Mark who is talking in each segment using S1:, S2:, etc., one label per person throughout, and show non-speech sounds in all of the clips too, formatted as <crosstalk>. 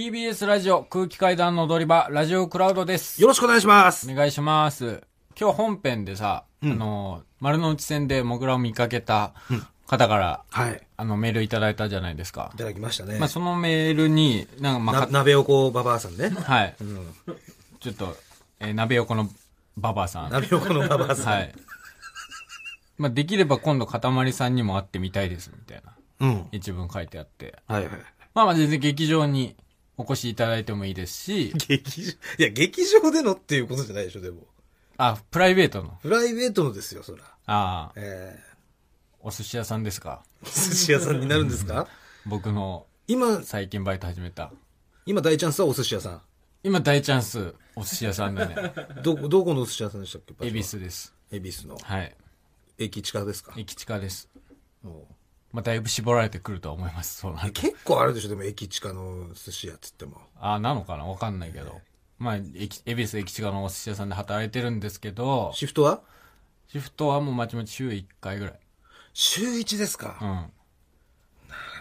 S1: TBS ラジオ空気階段の踊り場、ラジオクラウドです。
S2: よろしくお願いします。
S1: お願いします。今日本編でさ、
S2: うん
S1: あの、丸の内線でモグラを見かけた方から、
S2: はい。い
S1: あの、メールいただいたじゃないですか。
S2: ただきましたね。
S1: まあ、そのメールに、なんか、まあ
S2: な
S1: か、
S2: 鍋おこババアさんね。
S1: はい。
S2: うん。
S1: ちょっと、えー鍋横のババアさん。
S2: 鍋おこのババアさん。
S1: はい。まあ、できれば今度、かたまりさんにも会ってみたいです、みたいな
S2: うん。
S1: 一文書いてあって。
S2: はいはい。
S1: まあまあ、全然劇場にお越しいただいてもいいですし、
S2: 劇場、いや、劇場でのっていうことじゃないでしょ、でも。
S1: あ、プライベートの。
S2: プライベートのですよ、そら。
S1: ああ、
S2: え
S1: お寿司屋さんですか？
S2: ー、寿司屋さんになるんですか？
S1: 僕の
S2: 今、
S1: 最近バイト始めた。
S2: 今大チャンスはお寿司屋さん？
S1: 今大チャンス、お寿司屋さんだね。<laughs>
S2: ど、どこのお寿司屋さんでしたっけ
S1: 恵比。寿です。
S2: 恵比寿の。
S1: はい。
S2: 駅地下ですか？
S1: 駅地下です。
S2: おう
S1: まあ、だいぶ絞られてくるとは思います。そうな。
S2: 結構あるでしょ、でも駅地下の寿司屋っつっても。
S1: ああ、なのかな？わかんないけど。まあ、駅、恵比寿駅地下のお寿司屋さんで働いてるんですけど、
S2: シフトは？
S1: シフトはもうまちまち週1回ぐらい。
S2: 週1ですか、
S1: うん。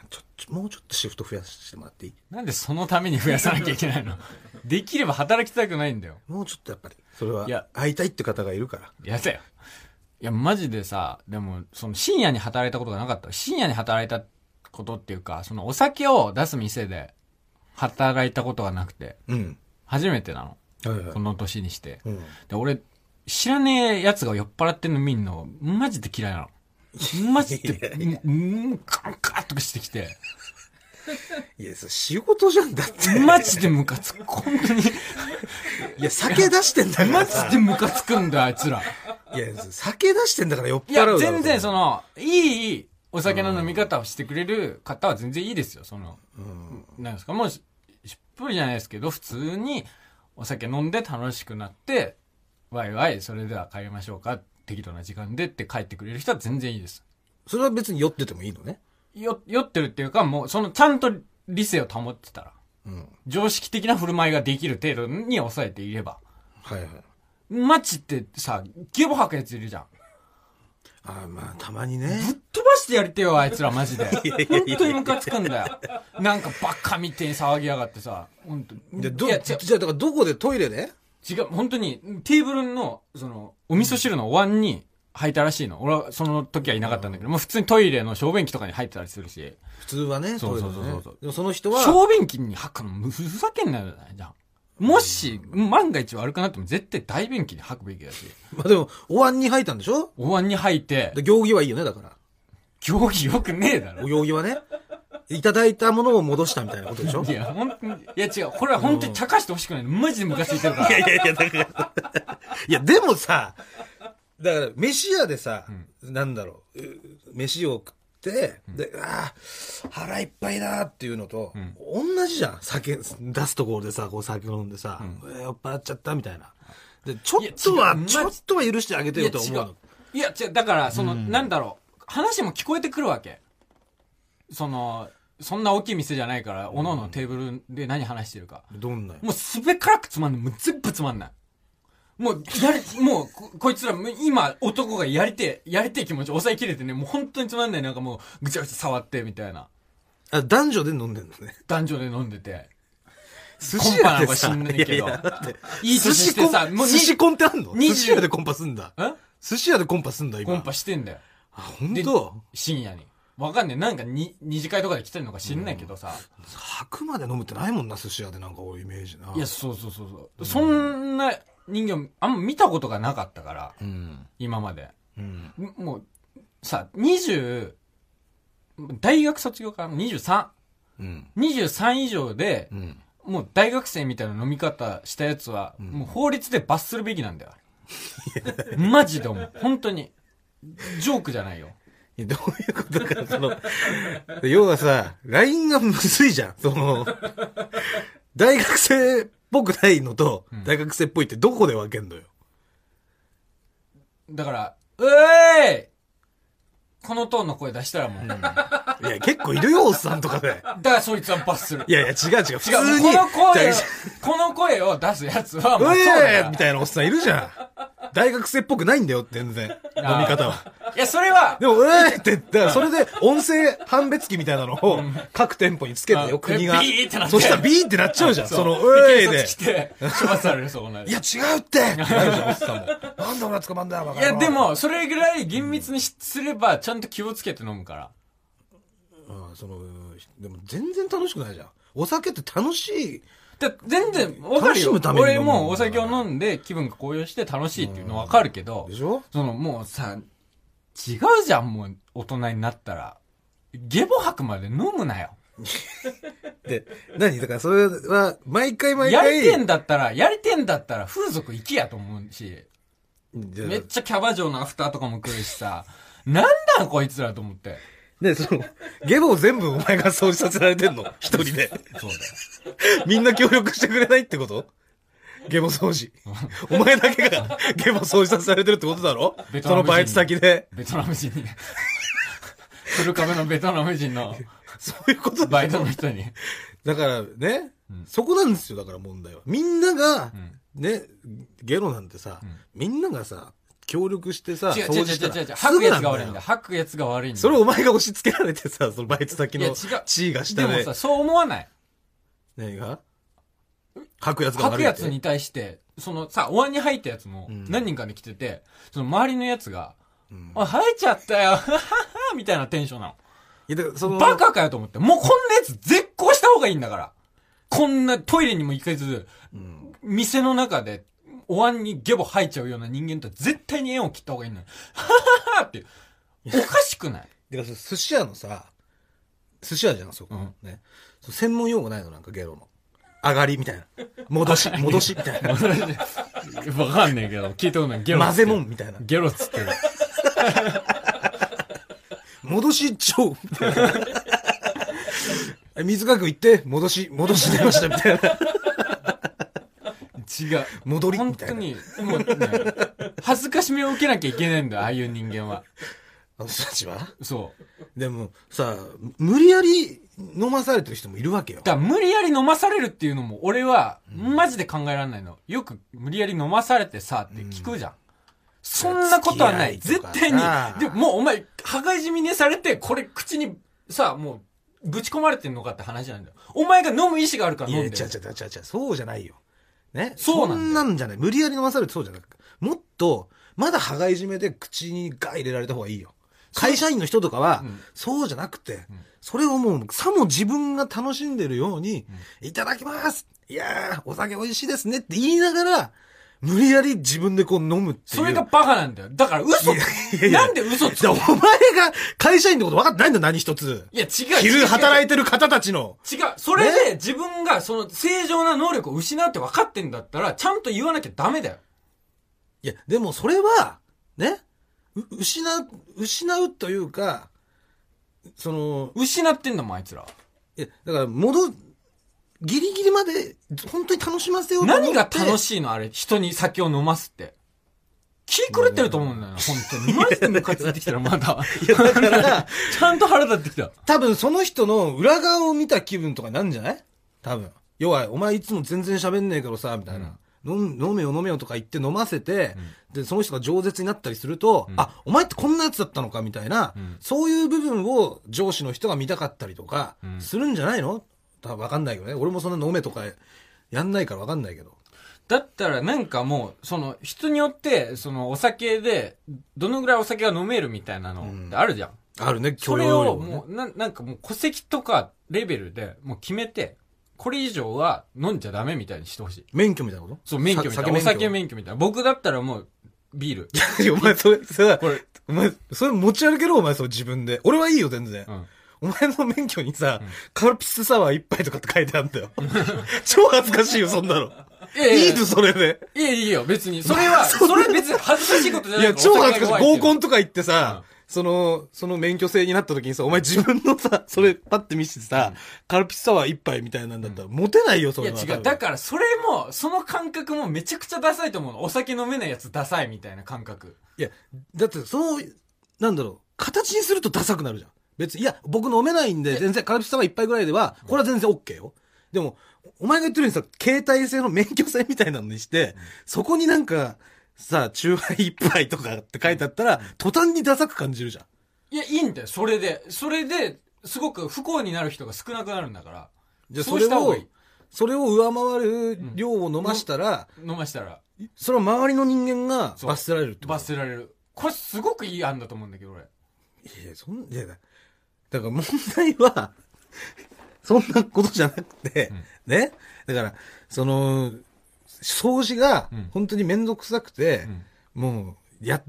S2: ちょちょもうちょっとシフト増やしてもらっていい？
S1: なんでそのために増やさなきゃいけないの？<laughs> できれば働きたくないんだよ。
S2: もうちょっとやっぱり、それはい
S1: や
S2: 会いたいって方がいるから。
S1: やだよ。いや、マジでさ、でも、その深夜に働いたことがなかった。深夜に働いたことっていうか、そのお酒を出す店で働いたことがなくて、
S2: うん。
S1: 初めてなの。
S2: はいはい
S1: こ。の年にして。
S2: うん。
S1: で、俺、知らねえ奴が酔っ払ってんの見んの、マジで嫌いなの。マジで、<laughs> うん、うんカンカンとかしてきて、
S2: いや、それ仕事じゃんだって。
S1: マジでムカつく。本当に。
S2: いや、酒出してんだから
S1: マ
S2: さ。
S1: ジでムカつくんだよ、あいつら。
S2: いや、酒出してんだから酔っ
S1: いや
S2: 払うだ、ろ
S1: 全然そ、の、いいお酒の飲み方をしてくれる方は全然いいですよ、その、
S2: うん。
S1: なんですか、もうし、しっぽりじゃないですけど、普通にお酒飲んで楽しくなって、ワイワイ、それでは帰りましょうか、適度な時間でって帰ってくれる人は全然いいです。
S2: それは別に酔っててもいいのね。
S1: よ、酔ってるっていうか、もう、その、ちゃんと理性を保ってたら、
S2: うん。
S1: 常識的な振る舞いができる程度に抑えていれば。
S2: はいはい。
S1: マッチってさ、ゲボ吐くやついるじゃん。
S2: ああ、まあ、たまにね。
S1: ぶっ飛ばしてやりてえよ、あいつら、マジで。本当にムカつくんだよ。なんかバカみてえに騒ぎやがってさ、本当に。
S2: で、ど、
S1: いや、違
S2: じゃあ、だからどこでトイレで？
S1: う、違う、本当に、テーブルの、その、お味噌汁のお椀に入ったらしいの。俺はその時はいなかったんだけど、もう普通にトイレの小便器とかに入ってたりするし、
S2: 普通はね、
S1: そうそうそうそう
S2: でもその人は、
S1: 小便器に吐くの、ふざけんなよ、じゃん。もし、万が一悪くなっても絶対大便器に吐くべきだし、
S2: まあでも、お椀に入ったんでしょ？
S1: お椀に吐いて、
S2: で、行儀はいいよね、だから。
S1: 競技よくねえだろ
S2: お。行儀はね。いただいたものを戻したみたいなことでしょ？
S1: いや、本当に、いや違う、これは本当に茶化してほしくない。マジでムカついてるから。<laughs>
S2: いやいやいや、だから。いや、でもさ、だから、飯屋でさ、なんだろう、う飯を食って、で、ああ、腹いっぱいだっていうのと、同じじゃん。酒、出すところでさ、こう酒飲んでさ、えー酔っ払っちゃったみたいな。で、ちょっとはちょっとは許してあげてよと思うの。
S1: いや、違う、だから、その、なんだろう、話も聞こえてくるわけ。その、そんな大きい店じゃないから、おのおのテーブルで何話してるか。
S2: どんなよ
S1: もうすべからくつまんない。もう全部つまんない。もう、やり、もうこ、<laughs> こいつら、今、男がやりてえ、やりてえ気持ち抑えきれてね、もう本当につまんない。なんかもう、ぐちゃぐちゃ触って、みたいな。
S2: あ、男女で飲んでんのね。
S1: 男女で飲んでて。
S2: 寿
S1: コンパなのか知んないけど
S2: いやいやだって
S1: いい年してさ、もう
S2: 寿司コンってあんの
S1: ？20
S2: 寿司屋でコンパすんだ。
S1: え？
S2: 寿司屋でコンパすんだ、今。
S1: コンパしてんだよ。
S2: あ、本
S1: で
S2: 当
S1: 深夜に。わかんねえ。なんかに、二次会とかで来てるのか知んないけどさ。
S2: 吐くまで飲むってないもんな、寿司屋でなんか俺イメージな。
S1: いや、そうそうそうそう。そんな人間、あんま見たことがなかったから、
S2: うん。
S1: 今まで。
S2: うん。
S1: もう、さ、20、大学卒業から23。
S2: うん。
S1: 23以上で
S2: う、ん。
S1: もう大学生みたいな飲み方したやつは、もう法律で罰するべきなんだよ。<laughs> マジで思う。本当に。ジョークじゃないよ。
S2: どういうことだから、その、要はさ、LINE がむずいじゃん。その、大学生っぽくないのと、大学生っぽいってどこで分けんのよ？
S1: だから、うえーいこのトーンの声出したらもう。だか
S2: いや、結構いるよ、おっさんとかで。
S1: らそいつは罰する。
S2: いやいや、違う違う。普
S1: 違う、
S2: 通に、
S1: この声この声を出すやつは、
S2: あ
S1: もうそうだよ
S2: うえーみたいなおっさんいるじゃん。大学生っぽくないんだよ、全然。飲み方は。
S1: いや、それは、
S2: でも、えーって、だからそれで音声判別機みたいなのを各店舗につけてよ、
S1: うん
S2: 国が。
S1: ビーってなって
S2: そしたらビーってなっちゃうじゃん。
S1: そ
S2: の、
S1: で
S2: えーで。
S1: 警察来て、<laughs> 処罰される、そこの
S2: いや、違うってってなるじゃん、おっさんも。なんで俺が捕まんだよ、
S1: いや、で、も、それぐらい厳密にしすれば、ちゃんと気をつけて飲むから。
S2: ああその、でも全然楽しくないじゃん。お酒って楽しい。
S1: だ全然、わかるよ俺もお酒を飲んで気分が高揚して楽しいっていうのわかるけど
S2: で、しょ？
S1: そのもうさ、違うじゃん、もう大人になったら。ゲボ吐くまで飲むなよ。<laughs>
S2: で、何？だからそれは、毎回毎
S1: や
S2: 回。
S1: りてんだったら、やりてんだったら風俗行きやと思うし、
S2: で
S1: めっちゃキャバ嬢のアフターとかも来るしさ、なんだこいつらと思って。
S2: で、その、ゲボを全部お前が掃除させられてんの一人で。
S1: そうだよ。
S2: みんな協力してくれないってこと？ゲボ掃除。お前だけがゲボ掃除させられてるってことだろ？そのバイト先で。
S1: ベトナム人に。古壁のベトナム人の
S2: そういうこと
S1: バイトの人に。
S2: だからね、
S1: うん
S2: そこなんですよ、だから問題は。みんなが
S1: う、ん
S2: ね、ゲロなんてさ、
S1: うん
S2: みんながさ、協力してさ、
S1: 違う違う違う違う違う。
S2: す
S1: 吐く
S2: ぐなんだよ
S1: やつが悪いんだ。。吐くやつが悪いんだ。
S2: それをお前が押し付けられてさ、そのバイト先の
S1: いや違う
S2: 地位が下で
S1: でもさ、。そう思わない。
S2: 何が？吐くやつが悪いって。
S1: 吐くやつに対して、そのさ、お椀に入ったやつも
S2: うん
S1: 何人かで来てて、その周りのやつが、
S2: うん。
S1: あ、吐いちゃったよ、はははみたいなテンションなの。
S2: いやだからその
S1: バカかよと思って。もうこんなやつ絶交した方がいいんだから。こんなトイレにも行かず、
S2: うん
S1: 店の中で、お椀にゲボ吐いちゃうような人間とは絶対に縁を切った方がいいのよ。はははって。おかしくない？
S2: だから寿司屋のさ、寿司屋じゃん、そこ。
S1: うん
S2: ね。そう専門用語ないのなんかゲロの。上がりみたいな。戻し、<laughs> 戻しみたいな。<laughs>
S1: わかんねえけど、聞いたことない。ゲロっつってる
S2: 混ぜもんみたいな。
S1: ゲロっつってる。<laughs>
S2: 戻し帳みたいな。え水かく行って、戻し、戻し出ましたみたいな。
S1: 違う。
S2: 戻りみたいな。
S1: 本当に、もうね、恥ずかしめを受けなきゃいけないんだよ、ああいう人間は。
S2: あの人たちは？
S1: そう。
S2: でもさ、無理やり飲まされてる人もいるわけよ。
S1: だから無理やり飲まされるっていうのも、俺は、マジで考えられないの。よく、無理やり飲まされてさ、って聞くじゃん。そんなことはない。
S2: い
S1: 絶対に
S2: さ。
S1: でも、もうお前、羽交い締めにされて、これ口に、さ、もう、ぶち込まれてんのかって話なんだよ。お前が飲む意思があるから
S2: いや、
S1: 飲んでる。
S2: ちゃちゃちゃちゃちゃ、そうじゃないよ。ね。
S1: そうなん
S2: なんじゃない。無理やり飲まされてそうじゃなくもっと、まだ羽交い締めで口にガー入れられた方がいいよ。会社員の人とかは、
S1: うん
S2: そうじゃなくて、
S1: ん
S2: それをもう、さも自分が楽しんでるように、いただきますいやー、お酒美味しいですねって言いながら、無理やり自分でこう飲むっていう。
S1: それがバカなんだよ。だから嘘なんで嘘つく
S2: お前が会社員ってこと分かってないんだよ、何一つ。
S1: いや、違う。
S2: 昼働
S1: い
S2: いてる方たちの。
S1: 違う。それで自分がその正常な能力を失うって分かってんだったら、ちゃんと言わなきゃダメだよ。
S2: いや、でもそれは、ね、う失う、失うというか、その、
S1: 失ってんだもん、あいつら。
S2: いや、だから、戻、ギリギリまで、本当に楽しませようと思って
S1: 何が楽しいのあれ、人に酒を飲ますって。気狂ってると思うんだよな、本当に。マジでムカついてきたらまだ。
S2: いや、だから、<laughs>
S1: ちゃんと腹立ってきた。
S2: 多分その人の裏側を見た気分とかなんじゃない？多分。要は、お前いつも全然喋んねえけどさ、みたいな。飲ん飲めよ飲めよとか言って飲ませて、で、その人が饒舌になったりすると、
S1: うん
S2: あ、お前ってこんなやつだったのかみたいな、
S1: うん
S2: そういう部分を上司の人が見たかったりとか
S1: うん、
S2: するんじゃないの？多分わかんないけどね。俺もそんな飲めとかやんないからわかんないけど。
S1: だったらなんかもう、その、人によって、そのお酒で、どのぐらいお酒が飲めるみたいなのってあるじゃん。
S2: あるね、許
S1: それを
S2: 容量ね
S1: もう、ななんかもう戸籍とかレベルでもう決めて、これ以上は飲んじゃダメみたいにしてほしい。
S2: 免許みたいなこと？
S1: そう、免許みたいな。お酒免許みたいな。僕だったらもう、ビール。
S2: いやお前、それ、それ、
S1: これ、
S2: お前、それ持ち歩けろ、お前、それ自分で。俺はいいよ、全然。
S1: うん。
S2: お前の免許にさ、カルピスサワー一杯とかって書いてあるんだよ。<laughs> 超恥ずかしいよ、そんなの。
S1: いやいや
S2: いいぞ、それで。
S1: いやいいよ、別に。それは、<laughs> それ別に恥ずかしいことじゃない
S2: いや、超恥ずかしい。合コン
S1: と
S2: とか行ってさ、その、その免許制になった時にさ、お前自分のさ、それパッて見せてさ、カルピスサワー一杯みたいなんだったら、モテないよ、そ
S1: いや違う。だから、それも、その感覚もめちゃくちゃダサいと思うの。お酒飲めないやつダサいみたいな感覚。
S2: いや、だって、その、なんだろう、形にするとダサくなるじゃん。別に、いや、僕飲めないんで、全然、カルピスサワー一杯ぐらいでは、これは全然 OK よ。でも、お前が言ってるようにさ、携帯制の免許制みたいなのにして、そこになんか、さ、チューハイ一杯とかって書いてあったら、途端にダサく感じるじゃん。
S1: いや、いいんだよ、それで。それで、すごく不幸になる人が少なくなるんだから。
S2: じゃあ
S1: そ
S2: れをそれを上回る量を飲ましたら、
S1: 飲ましたら、
S2: それは周りの人間が罰せられるってこと？
S1: 罰せられる。これすごくいい案だと思うんだけど、俺。
S2: いや、そん、いや、だだから問題は、そんなことじゃなくて、ね？だから、その、掃除が
S1: うん
S2: 本当にめんどくさくて、もう、や、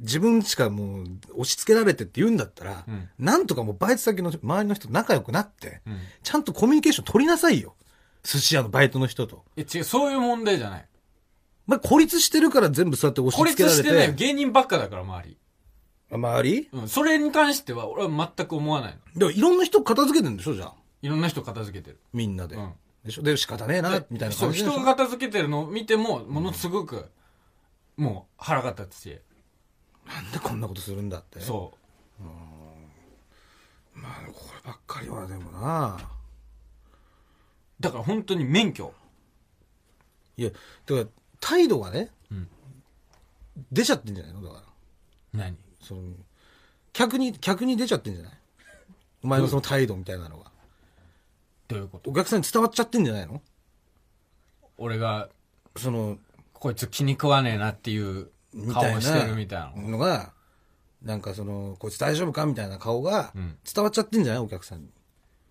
S2: 自分しかもう押し付けられてって言うんだったら、
S1: うん
S2: なんとかもうバイト先の周りの人と仲良くなって、
S1: うん。
S2: ちゃんとコミュニケーション取りなさいよ。寿司屋のバイトの人と。
S1: え、違う、そういう問題じゃない。
S2: まあ、孤立してるから全部そうやって押
S1: 孤
S2: し付けられ
S1: 立してない。芸人ばっかだから、周り。
S2: 周り？
S1: うん。それに関しては、俺は全く思わないの。
S2: でもいろんな人片付けてるんでしょじゃあ。
S1: いろんな人片付けてる。
S2: みんなで。
S1: うん
S2: でしょ？で、仕方ねえな、みたいな
S1: そう、
S2: 感じでしょ？
S1: 人が片付けてるのを見ても、ものすごく、もう腹が立つし、
S2: なんでこんなことするんだって。
S1: そう。
S2: まあ、こればっかりはでもな。
S1: だから本当に免許。
S2: いや、だから、態度がね、
S1: うん
S2: 出ちゃってんじゃないの？だから。
S1: 何？
S2: その、客に、客に出ちゃってんじゃない？お前のその態度みたいなのが。
S1: どういうこと？
S2: お客さんに伝わっちゃってんじゃないの？
S1: 俺が、
S2: その、
S1: こいつ気に食わねえなっていう
S2: みたい
S1: 顔をしてるみたいな。
S2: なのが、なんかその、こいつ大丈夫かみたいな顔が
S1: うん
S2: 伝わっちゃってんじゃない？お客さんに。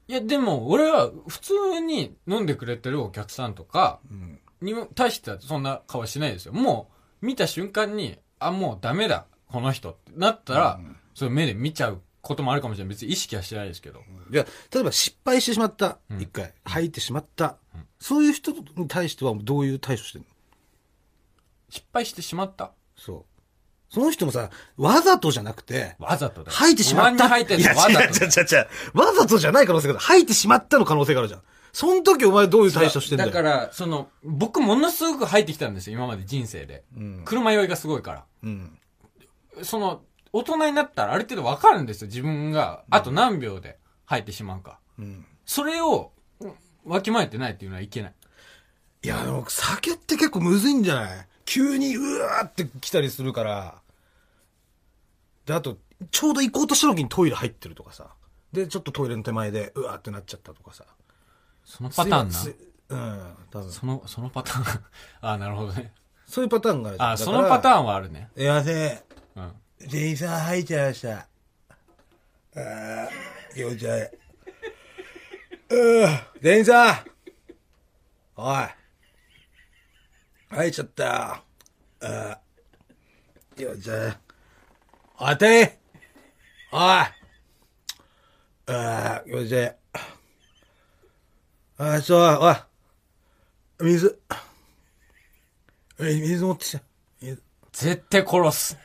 S1: いや、でも、俺は普通に飲んでくれてるお客さんとか
S2: うん。
S1: にも対してはそんな顔しないですよ。もう、見た瞬間に、あ、もうダメだ、この人ってなったら、それ目で見ちゃうこともあるかもしれない。別に意識はしてないですけど。
S2: じゃあ、例えば失敗してしまった。
S1: うん
S2: 一回。入ってしまった。そういう人に対してはどういう対処してんの？
S1: 失敗してしまった？
S2: そう。その人もさ、わざとじゃなくて、
S1: わざとだよ。
S2: 吐いてしまった。いや、
S1: のわざと
S2: 違う違う違う。わざとじゃない可能性がある。吐いてしまったの可能性があるじゃん。その時お前どういう対処してんだよ。
S1: だから、その、僕ものすごく入ってきたんですよ、今まで人生で。
S2: うん。
S1: 車酔いがすごいから。
S2: うん。
S1: その、大人になったらある程度わかるんですよ、自分が。あと何秒で入ってしまうか。
S2: うん。
S1: それを、うんわきまえてないっていうのはいけない。
S2: いや、でも酒って結構むずいんじゃない？急にうわーって来たりするから。で、あと、ちょうど行こうとした時にトイレ入ってるとかさ。で、ちょっとトイレの手前でうわーってなっちゃったとかさ。
S1: そのパターンな？
S2: うん、多分。
S1: その、そのパターン。<laughs> ああ、なるほどね。
S2: そういうパターンがあるじゃん
S1: あそのパタ
S2: ー
S1: ーンはあるね。
S2: ン。いません。
S1: うん。
S2: 店員さん入っちゃいました。ああ、気持ち悪い。うー店員さんおい。入っちゃったよ。ああ、気持ち悪い。おい、店員おい。ああ、気持ち悪い。ああ、ちょ、おい。水。水持ってきた。
S1: 絶対殺す。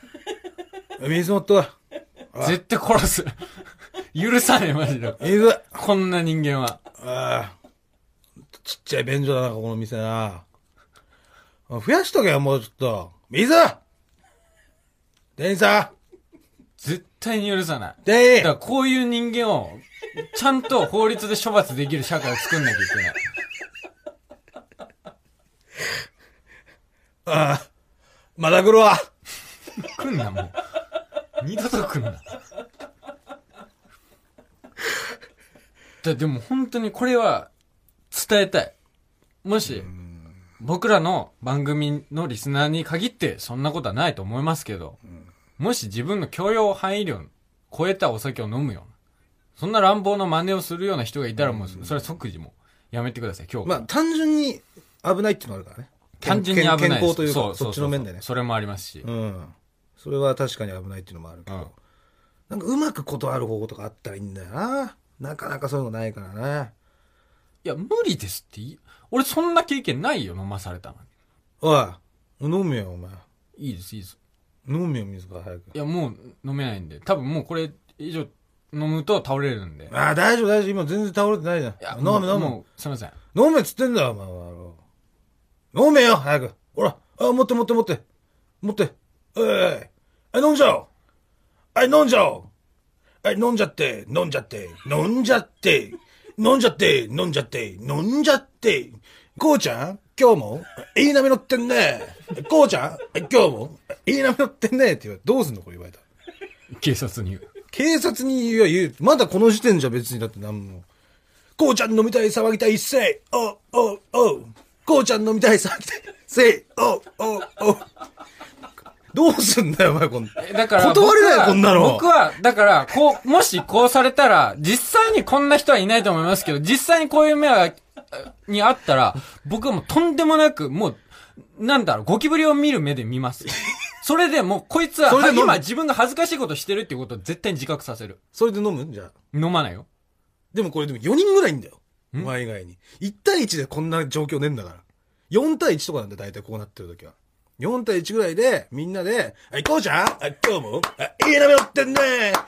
S2: 水持っ。<laughs>
S1: 絶対殺す。許さねえ、マジで。
S2: 水
S1: こんな人間は。
S2: ああ。ちっちゃい便所だな、ここの店な。増やしとけよ、もうちょっと。水店員さ
S1: 絶対に許さない。
S2: ん店員
S1: だからこういう人間を、ちゃんと法律で処罰できる社会を作んなきゃいけない。
S2: ああ。まだ来るわ。
S1: 来んな、もう。二度と来んな。だでも本当にこれは伝えたい。もし、僕らの番組のリスナーに限ってそんなことはないと思いますけど、もし自分の許容範囲量を超えたお酒を飲むような、そんな乱暴な真似をするような人がいたらもう、それは即時もうやめてください、今日。
S2: まあ、単純に危ないっていうのがあるからね。
S1: 単純に危ない。
S2: 健康というか、
S1: そう
S2: そっちの面でね。
S1: それもありますし。
S2: うん。それは確かに危ないっていうのもあるけど。
S1: うん
S2: なんかうまく断る方法とかあったらいいんだよな。なかなかそういうのないからね。
S1: いや、無理ですって言い俺そんな経験ないよ、飲まされたのに。
S2: おい、飲めよ、お前。
S1: いいです、いいです。
S2: 飲めよ、水が早く。
S1: いや、もう飲めないんで。多分もうこれ以上飲むと倒れるんで。い
S2: ああ、大丈夫、大丈夫。今全然倒れてないじゃん。
S1: や、
S2: 飲め、飲め。
S1: すいません。
S2: 飲めっつってんだよ、お前は。飲めよ、早く。ほら、あ、持って持って持って。持って。おいおい、あ、飲んじゃおう。はい、飲んじゃおう。はい、飲んじゃって、飲んじゃって、飲んじゃって、飲んじゃって、飲んじゃって、飲んじゃって。こうちゃん、今今日もいい波乗ってんね。こうちゃん今日もいい波乗ってんね。って言われて、どうすんのこれ言われたら。
S1: 警察に言う。
S2: 警察に言う言う。まだこの時点じゃ別にだってなんも。こうちゃん飲みたい騒ぎたいせい。おうおうおう。こうちゃん飲みたい騒ぎたいせい。おうおうおう。どうすんだよ、お前、こん
S1: えだから、
S2: 断れない
S1: 僕は
S2: こんなの
S1: 僕は、だから、こう、もしこうされたら、実際にこんな人はいないと思いますけど、実際にこういう目は、にあったら、僕はもうとんでもなく、もう、なんだろう、ゴキブリを見る目で見ます。それでもう、こいつは、今自分が恥ずかしいことしてるっていうことを絶対に自覚させる。
S2: それで飲む？んじゃあ。
S1: 飲まないよ。
S2: でもこれでも4人ぐらいいんだよ。お前以外に。1対1でこんな状況ねえんだから。4対1とかなんだよ、大体こうなってる時は。4対1ぐらいで、みんなで、はい、こうちゃん？あ今日も？あいい波乗ってんね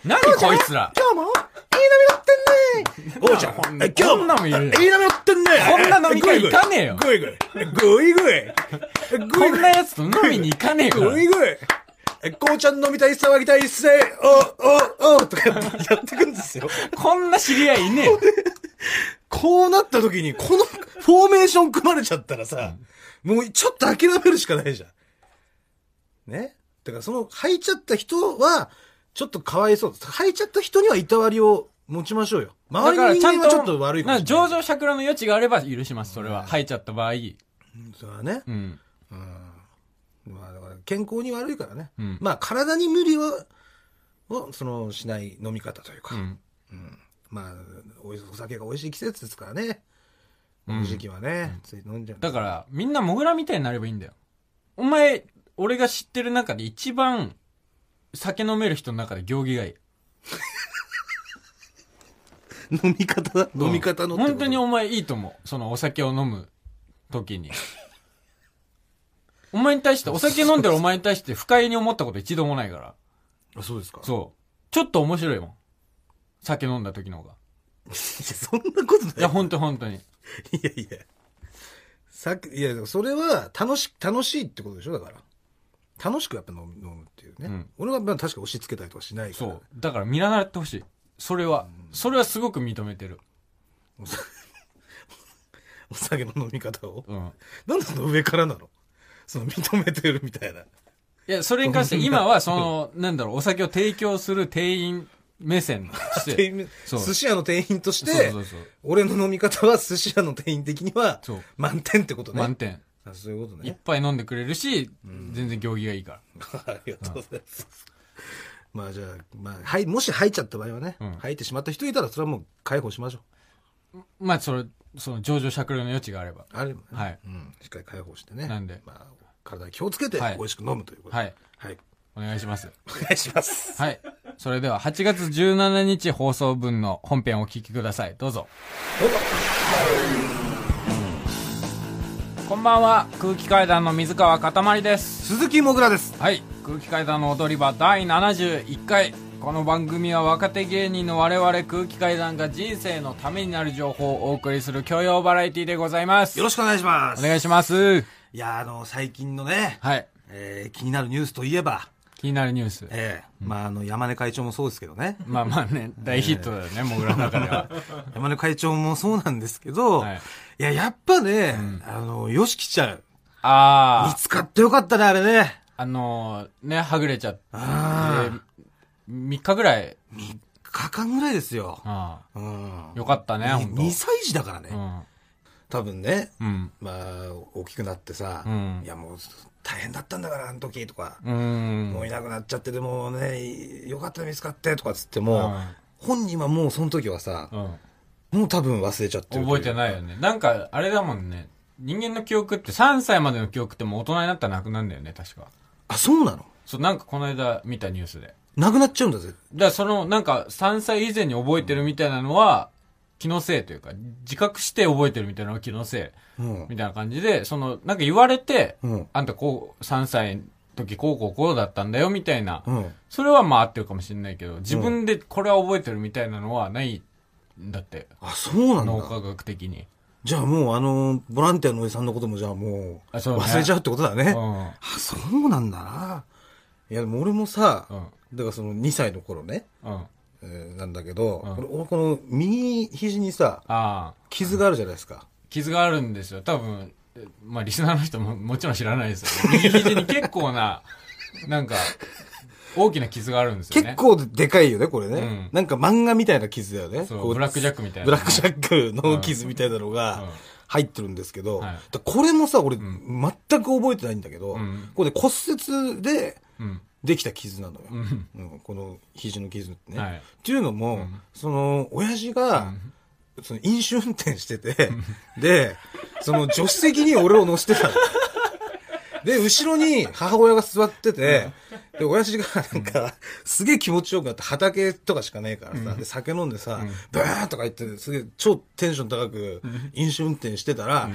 S1: 何
S2: こ
S1: いつら？
S2: 今日も？いい波乗ってんね <laughs> こうちゃん今日
S1: もんい
S2: いい波乗ってんね
S1: こんな飲み会行かねえよ
S2: ぐいぐい。ぐいぐい。
S1: こんなやつと飲みに行かねえから
S2: ぐ。いぐい。えこうちゃん飲みたい騒ぎたいせいおおおとかやってくんですよ。
S1: こんな知り合いいねえよ。
S2: こうなった時に、このフォーメーション組まれちゃったらさ、もうちょっと諦めるしかないじゃん。ねだからその、履いちゃった人は、ちょっとかわいそうです。履いちゃった人にはいたわりを持ちましょうよ。
S1: だ
S2: 周り
S1: からちゃんと、
S2: の人間はちょっと悪いかもしれない。
S1: 上場酌量の余地があれば許します、それは。吐いちゃった場合。
S2: うんそれはね。
S1: うん。
S2: まあだから健康に悪いからね。
S1: うん
S2: まあ体に無理は、を、その、しない飲み方というか。
S1: うん。
S2: まあ、おいお酒が美味しい季節ですからね。この時期はね、つい飲んじゃう。
S1: だから、みんなモグラみたいになればいいんだよ。お前、俺が知ってる中で一番、酒飲める人の中で行儀がいい。<laughs>
S2: 飲み方だ飲み方のってこと
S1: 本当にお前いいと思う。そのお酒を飲む時に。お前に対して、お酒飲んでるお前に対して不快に思ったこと一度もないから。
S2: あ、そうですか。
S1: そう。ちょっと面白いもん。酒飲んだ時の方が。
S2: いや、そんなことない。
S1: いや、本当に本当に。
S2: いやいや。さっき、いや、それは楽し、楽しいってことでしょだから。楽しくやっぱ飲む飲むっていうね。
S1: うん
S2: 俺はまあ確か押し付けたりとかしないから。
S1: そう。だから見習ってほしい。それは。それはすごく認めてる。<laughs>
S2: お酒の飲み方を？
S1: うん。
S2: なんでその上からなの？その認めてるみたいな。
S1: いや、それに関して今は、その、なんだろう、お酒を提供する店員目線として。<laughs> そう
S2: 寿司屋の店員として、
S1: そうそうそう
S2: 俺の飲み方は寿司屋の店員的には
S1: そう
S2: 満点ってことね。
S1: 満点。
S2: あそういうこと
S1: いっ
S2: ね。
S1: ぱい飲んでくれるし、全然行儀がいいから。
S2: ありがとうございます。まあじゃあ、まあ、はい、もし吐いちゃった場合はね、
S1: うん
S2: 吐いてしまった人いたら、それはもう解放しましょ
S1: まあ、それ、その、上場酌量の余地があれば。
S2: う。あればね。
S1: はい
S2: うん。しっかり解放してね。
S1: なんで
S2: まあ、体に気をつけて
S1: はい
S2: 美味しく飲むということで。
S1: はい。
S2: はい。
S1: お願いします。
S2: お願いします。
S1: はい。それでは、8月17日放送分の本編をお聞きください。どうぞ。
S2: どうぞ。
S1: こんばんは、空気階段の水川かたまりです。
S2: 鈴木もぐらです。
S1: はい。空気階段の踊り場第71回。この番組は若手芸人の我々空気階段が人生のためになる情報をお送りする教養バラエティでございます。
S2: よろしくお願いします。
S1: お願いします。
S2: いや、あの、最近のね、
S1: はい。
S2: えー気になるニュースといえば、
S1: 気になるニュース。
S2: ええまあ、あの、山根会長もそうですけどね。
S1: まあまあね、大ヒットだよね、モグラの中では。<laughs>
S2: 山根会長もそうなんですけど、
S1: はい
S2: い、や、やっぱね、あの、よしきちゃん、見
S1: あ
S2: つかってよかったね、あれね。
S1: あ、あのー、ね、はぐれちゃって、
S2: あ
S1: 3日ぐらい、
S2: 3日間ぐらいですよ。
S1: あ
S2: うん。
S1: あ、よかったね、ほんと。
S2: 2歳児だからね。多分ね、
S1: うん。
S2: まあ、大きくなってさ、
S1: うん
S2: いやもう、大変だったんだから、あの時とか、
S1: うん。うん。
S2: もういなくなっちゃって、でもね、よかったら見つかって、とかつっても、本人はもうその時はさ、
S1: うん。
S2: もう多分忘れちゃってる。
S1: 覚えてないよね。なんか、あれだもんね。人間の記憶って3歳までの記憶ってもう大人になったらなくなるんだよね、確か。
S2: あ、そうなの？
S1: そう、なんかこの間見たニュースで。
S2: なくなっちゃうんだぜ。
S1: だからその、なんか3歳以前に覚えてるみたいなのは、気のせいというか、自覚して覚えてるみたいなのは気のせい。
S2: うん。
S1: みたいな感じで、その、なんか言われて、
S2: うん
S1: あんたこう、3歳の時こうこうこうだったんだよ、みたいな。
S2: うん。
S1: それはまあ合ってるかもしれないけど、自分でこれは覚えてるみたいなのはないんだって。
S2: あ、そうなんだ。
S1: 脳科学的に。
S2: じゃあもうあの、ボランティアのおじさんのこともじゃあもう、
S1: あそうね
S2: 忘れちゃうってことだね。
S1: うん。
S2: あ、そうなんだな。いや、でも俺もさ、
S1: うん
S2: だからその2歳の頃ね、
S1: うん。
S2: えーなんだけど、
S1: うん
S2: 俺俺この右肘にさ。傷があるじゃないですか。
S1: 傷があるんですよ。多分、まあリスナーの人ももちろん知らないですよね。右肘に結構な、なんか、大きな傷があるんですよね。
S2: 結構でかいよね、これね。
S1: うん
S2: なんか漫画みたいな傷だよね。
S1: ブラックジャックみたいな
S2: ブラックジャックの傷みたいなのが入ってるんですけど、
S1: は
S2: これもさ、俺、
S1: ん
S2: 全く覚えてないんだけど、
S1: うん
S2: これ骨折で
S1: うん。
S2: できた傷なのよ。
S1: うん。
S2: うんこの肘の傷ってね。
S1: はい
S2: っていうのも、
S1: ん
S2: その、親父が、その飲酒運転してて、で、その助手席に俺を乗せてたの。で、後ろに母親が座ってて、で、親父がなんか、すげえ気持ちよくなって畑とかしかねえからさ、で、酒飲んでさ、ブーンとか言って、すげえ超テンション高く飲酒運転してたら、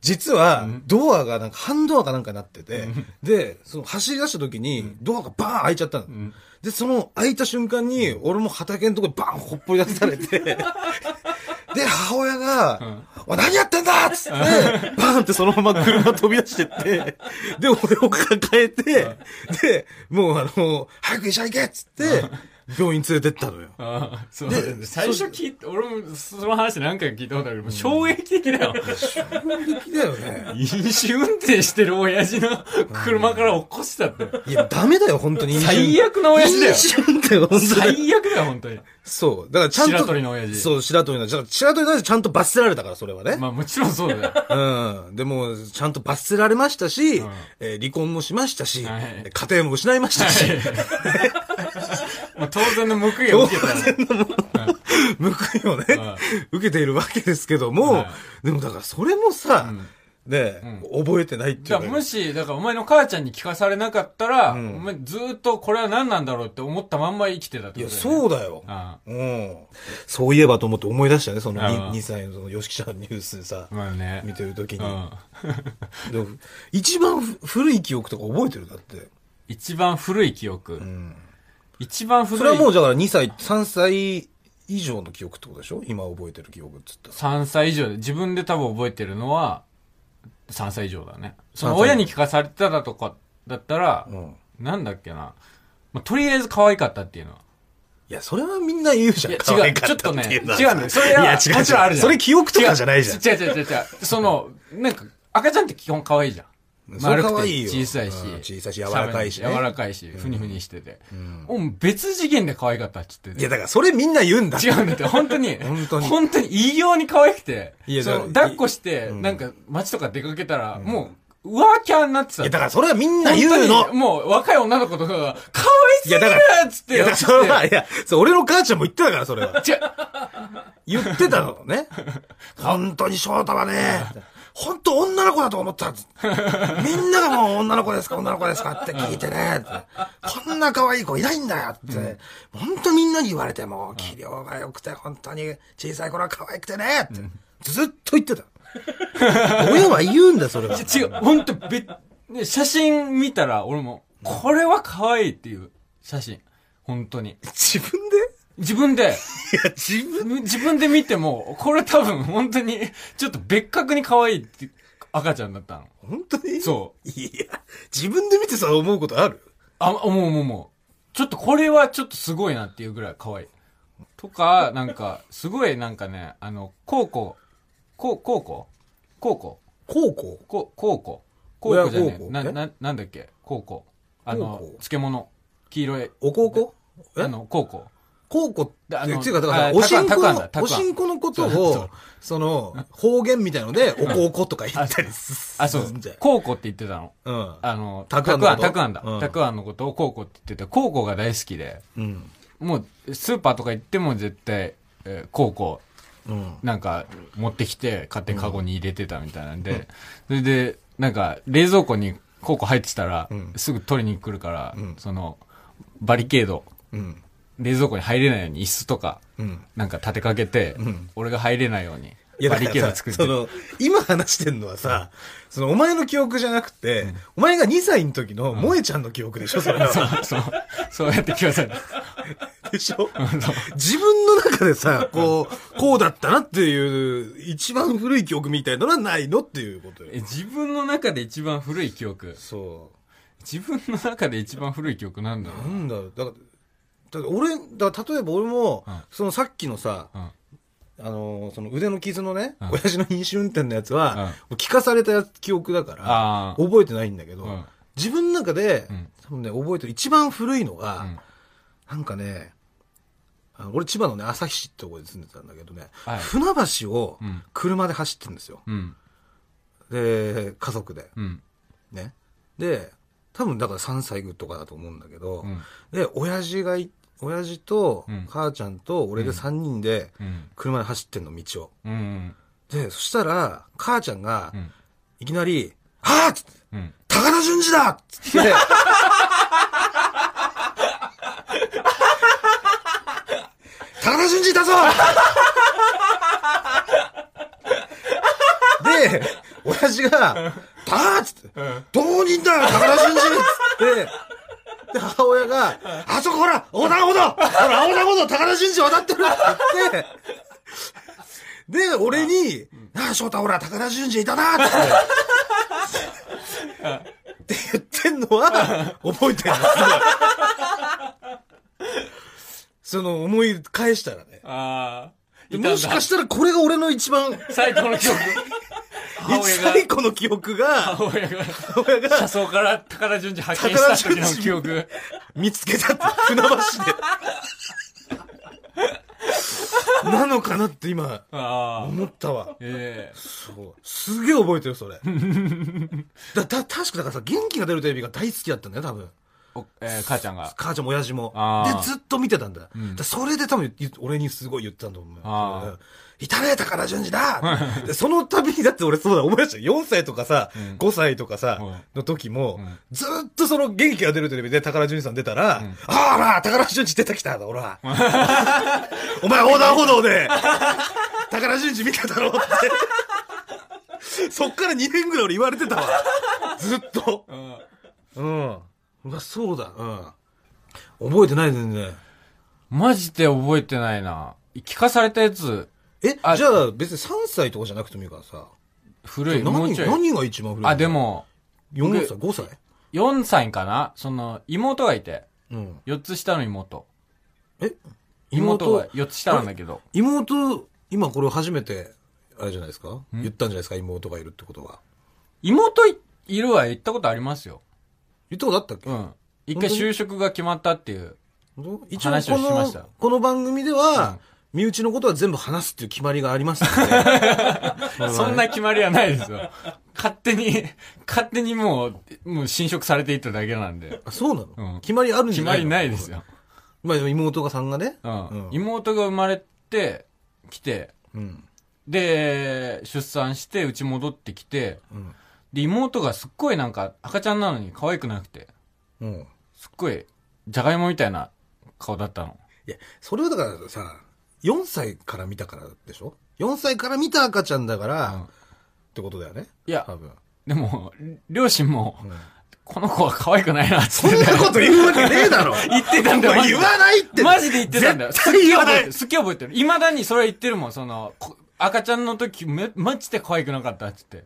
S2: 実は、ドアがなんか、半ドアかなんかになってて、で、その走り出した時に、ドアがバーン開いちゃったの。で、その開いた瞬間に、俺も畑のとこにバーンほっぽり出されて、で、母親が、おい何やってんだっつって、バーンってそのまま車飛び出してって、で、俺を抱えて、で、もうあの、早く医者行けっつって、病院連れてったのよ。
S1: ああ、そうだね。最初聞いて、俺もその話何回か聞いたことあるけど、衝撃的だよ。
S2: 衝撃だよね。
S1: 飲酒運転してる親父の車から起こしたって。
S2: いや、ダメだよ、本当に。
S1: 最悪な親父だよ
S2: 飲酒運転は本当に。
S1: 最悪だよ、本当に。
S2: そう。だからちゃんと。
S1: 白鳥の親父
S2: そう、白鳥の。じゃあ白鳥の親父ちゃんと罰せられたから、それはね。
S1: まあもちろんそうだよ。
S2: うん。でも、ちゃんと罰せられましたし、
S1: ん
S2: えー離婚もしましたし、
S1: はい
S2: 家庭も失いましたし、<laughs>
S1: まあ当然の報いを受けたよ。<laughs>
S2: 報いをね、受けているわけですけども、
S1: はい
S2: でもだからそれもさ、ね、覚えてないっていう
S1: もし、だからお前の母ちゃんに聞かされなかったら、
S2: ん
S1: お前ずっとこれは何なんだろうって思ったまんま生きてたって
S2: いや、
S1: ことだよね。
S2: そうだよ。
S1: あ
S2: うん。そういえばと思って思い出したね、その
S1: あ
S2: 2,
S1: あ
S2: 2歳のその吉木ちゃんのニュースでさ
S1: あ。、まあね。
S2: 見てる時に。<laughs> 一番ふ古い記憶とか覚えてる？だって。
S1: 一番古い記憶？
S2: ん
S1: 一番古い。
S2: それはもうだから2歳、3歳以上の記憶ってことでしょ？今覚えてる記憶っつったら。
S1: 3歳以上で、自分で多分覚えてるのは、3歳以上だね。その
S2: 3歳
S1: 親に聞かされてただとか、だったら、
S2: うん。
S1: なんだっけな。まあ、とりあえず可愛かったっていうのは。
S2: いや、それはみんな言うじゃん。
S1: いや、違う、ちょっとね、違うんだよ。それは、
S2: いや、違う
S1: もちろんあるじゃん。
S2: それ記憶とかじゃないじゃん。
S1: 違う違う違う違う。その、なんか、赤ちゃんって基本可愛いじゃん。丸くて小さいし
S2: うん、小さいし柔らかいしね
S1: 柔らかいし、ふにふにしてて。もう別次元で可愛かったって言ってて。
S2: いや、だからそれみんな言うんだ。
S1: 違うんだって、本当に、<laughs>
S2: 本当に
S1: 本当に異様に可愛くて、
S2: いやだ
S1: 抱っこして、
S2: うん
S1: なんか街とか出かけたら、もう、ワーキャーになってた。
S2: いや、だからそれはみんな言うの
S1: に。もう若い女の子とかが、可愛すぎる
S2: いやだから
S1: っつって
S2: いや、だからそれは、いや、そう、俺の母ちゃんも言ってたから、それは。
S1: 違う。
S2: 言ってたのね。<laughs> 本当に翔太はね、本当女の子だと思った。<laughs> みんながもう女の子ですか、女の子ですかって聞いてね。こんな可愛い子いないんだよって。本当みんなに言われても、器量が良くて、本当に小さい頃は可愛くてねって。ずっと言ってた。<laughs> 親は言うんだよ、それは。
S1: 違う、本当べ、ね写真見たら、俺も、これは可愛いっていう写真。本当に。
S2: 自分で？
S1: 自分で、
S2: いや、自分
S1: 自分で見ても、これ多分本当に、ちょっと別格に可愛いって赤ちゃんだったの。
S2: 本当に？
S1: そう。
S2: いや、自分で見てさ、思うことある？
S1: あ、思う思う思う。ちょっとこれはちょっとすごいなっていうぐらい可愛い。とか、なんか、すごいなんかね、あの、高校、高高校？高校
S2: 高校？
S1: こ高校高
S2: 親
S1: 校じゃねえ。な、な、なんだっけ？高校。あの漬物。黄色い。
S2: お高校？え？
S1: あの、高校。
S2: 高校って、
S1: であの
S2: っていうか、だから
S1: あ
S2: さ、おしんこの、おしんこのことを、その、方言みたいので、お高校とか言ったりす
S1: あ、そう
S2: すんじゃん。
S1: 高校って言ってたの。
S2: うん。
S1: あの、
S2: たくあんのこと
S1: たくあんだ
S2: うん。
S1: たくあんのことを高校って言ってて、高校が大好きで、
S2: うん。
S1: もう、スーパーとか行っても絶対、えー高校、
S2: うん。
S1: なんか、持ってきて、買ってカゴに入れてたみたいなんで、それで、なんか、冷蔵庫に高校入ってたら、
S2: ん
S1: すぐ取りに来るから、
S2: ん
S1: その、バリケード、
S2: うん。
S1: 冷蔵庫に入れないように椅子とか、
S2: うん。
S1: なんか立てかけて、
S2: ん
S1: 俺が入れないように、
S2: いや、
S1: バリケード作って
S2: その、今話してんのはさ、その、お前の記憶じゃなくて、お前が2歳の時の萌えちゃんの記憶でしょ、それは。<laughs>
S1: そう、そうやって聞かされた。<laughs>
S2: でしょ？自分の中でさ、こう、こうだったなっていう、一番古い記憶みたいなのはないのっていうことよ
S1: え。自分の中で一番古い記憶。
S2: そ
S1: 自分の中で一番古い記憶なんだろ
S2: う。なんだろう。だから、だ俺、だ例えば俺も、
S1: うん
S2: そのさっきのさ、
S1: う。うん。
S2: あのーその腕の傷のね、
S1: うん
S2: 親父の飲酒運転のやつは、もう聞かされた記憶だから、
S1: ああ。
S2: 覚えてないんだけど、
S1: うん
S2: 自分の中で、
S1: うん
S2: 多分ね、覚えてる一番古いのが、
S1: うん
S2: なんかね、あの俺千葉のね、旭市ってとこで住んでたんだけどね、
S1: はい
S2: 船橋を
S1: うん
S2: 車で走ってるんですよ。
S1: うん。
S2: で、家族で。
S1: うん。
S2: ね。で、多分だから3歳とかだと思うんだけど、
S1: うん。
S2: で、親父がい、親父と
S1: うん
S2: 母ちゃんと俺で3人で
S1: うん。
S2: 車で走ってんの、道を。
S1: うん。
S2: で、そしたら、母ちゃんが
S1: う、ん。
S2: いきなり、はぁっつって
S1: うん。
S2: 高田純次だっつって、<laughs> 高田純次いたぞで、親父が、パーっつって、どう人だよ、高田純次っつって、で、母親が、あそこほら、横断歩道。ほら、横断歩道、高田純次渡ってるって言って、で、俺に、ああ、翔太ほら、高田純次いたなって。って言ってんのは、覚えてるんですその、思い返したらね。
S1: ああ。
S2: もしかしたらこれが俺の一番、
S1: 最高の記憶。<laughs>
S2: 最、古の記憶が、
S1: 母親が、
S2: 母親が
S1: 車窓から高田純次発見した時の記憶。
S2: 見つけたって、船橋で。<laughs> なのかなって今、
S1: ああ。
S2: 思ったわ。
S1: ええ
S2: そう。すげえ覚えてる、それ。<laughs> だ、だ、確かだからさ、元気が出るテレビが大好きだったんだよ、多分。
S1: おえー母ちゃんが。
S2: 母ちゃんも親父もで、ずっと見てたんだ。
S1: ん
S2: だそれで多分言、俺にすごい言ってたんだと思う。いたね、高田純次だでその度に、だって俺そうだ、思い出した。4歳とかさ、
S1: ん
S2: 5歳とかさ、
S1: うん
S2: の時も、
S1: ん
S2: ずっとその元気が出るテレビで高田純次さん出たら、ああ、ほら、高田純次出てきただ、ほら。<laughs> お前横断歩道で、高田純次見ただろって。そっから2年ぐらい俺言われてたわ。ずっと。
S1: うん
S2: うわ、そうだ。うん。覚えてない全然。
S1: マジで覚えてないな。聞かされたやつ、
S2: え、
S1: あ
S2: じゃあ別に3歳とかじゃなくてもいいからさ。
S1: 古い、もう
S2: 何
S1: ちょい。
S2: 何が一番古いの？
S1: あ、で。も、
S2: 4歳 ?5 歳
S1: ？4歳かなその、妹がいて、
S2: うん。
S1: 4つ下の妹。
S2: え？
S1: 妹が
S2: 妹、
S1: 4つ下なんだけど。
S2: 妹、今これを初めて、あれじゃないですか？言ったんじゃないですか？妹がいるってことは。
S1: 妹いいるは言ったことありますよ。
S2: 言ったことあったっけ？
S1: うん。一回就職が決まったっていう。
S2: 本当一応
S1: 話を
S2: こ
S1: しました
S2: の、この番組では、身内のことは全部話すっていう決まりがありますので。<laughs>
S1: そんな決まりはないですよ。勝手に、勝手にもう、もう侵食されていっただけなんで。
S2: あ、そうなの、
S1: うん
S2: 決まりあるんじ
S1: 決まり
S2: ゃないの？
S1: ないですよ。
S2: まあ妹がさんがね。
S1: うん。
S2: うん
S1: 妹が生まれて、来て、
S2: うん。
S1: で、出産して、うち戻ってきて、
S2: うん。
S1: で、妹がすっごいなんか赤ちゃんなのに可愛くなくて、
S2: うん。
S1: すっごい、じゃがいもみたいな顔だったの。
S2: いや、それはだからさ、4歳から見たからでしょ ?4 歳から見た赤ちゃんだから、
S1: うん
S2: ってことだよね？
S1: いや
S2: 多分。
S1: でも、両親も、
S2: うん
S1: この子は可愛くないなって
S2: そんなこと言うわけねえだろ <laughs>
S1: 言ってたんだよ。マジで
S2: 言わないって
S1: マジで言ってたんだよ。
S2: 絶対言わない
S1: すっげえ覚えてる。すっげえ覚えてる。未だにそれは言ってるもん。その、こ赤ちゃんの時め、マジで可愛くなかったっつって。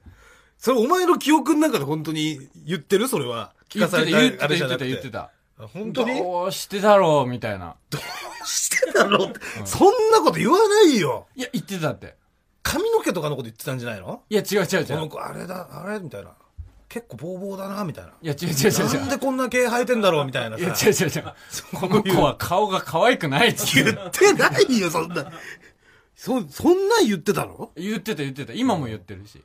S2: それお前の記憶の中で本当に言ってる？それは。聞かされた
S1: 言ってた。言ってた、言ってた。
S2: あ本当に？
S1: どうしてだろうみたいな。
S2: してたろって、そんなこと言わないよ。
S1: いや、言ってたって。
S2: 髪の毛とかのこと言ってたんじゃないの？
S1: いや、違う違う違う。
S2: この子、あれだ、あれ？みたいな。結構ボーボーだな、みたいな。
S1: いや、違う違う違う。
S2: なんでこんな毛生えてんだろうみたいない
S1: や、
S2: さ。
S1: 違う違う違う。この子は顔が可愛くないって
S2: 言ってないよ、そんな。そ、そんなん言ってたの？
S1: 言ってた言ってた。今も言ってるし。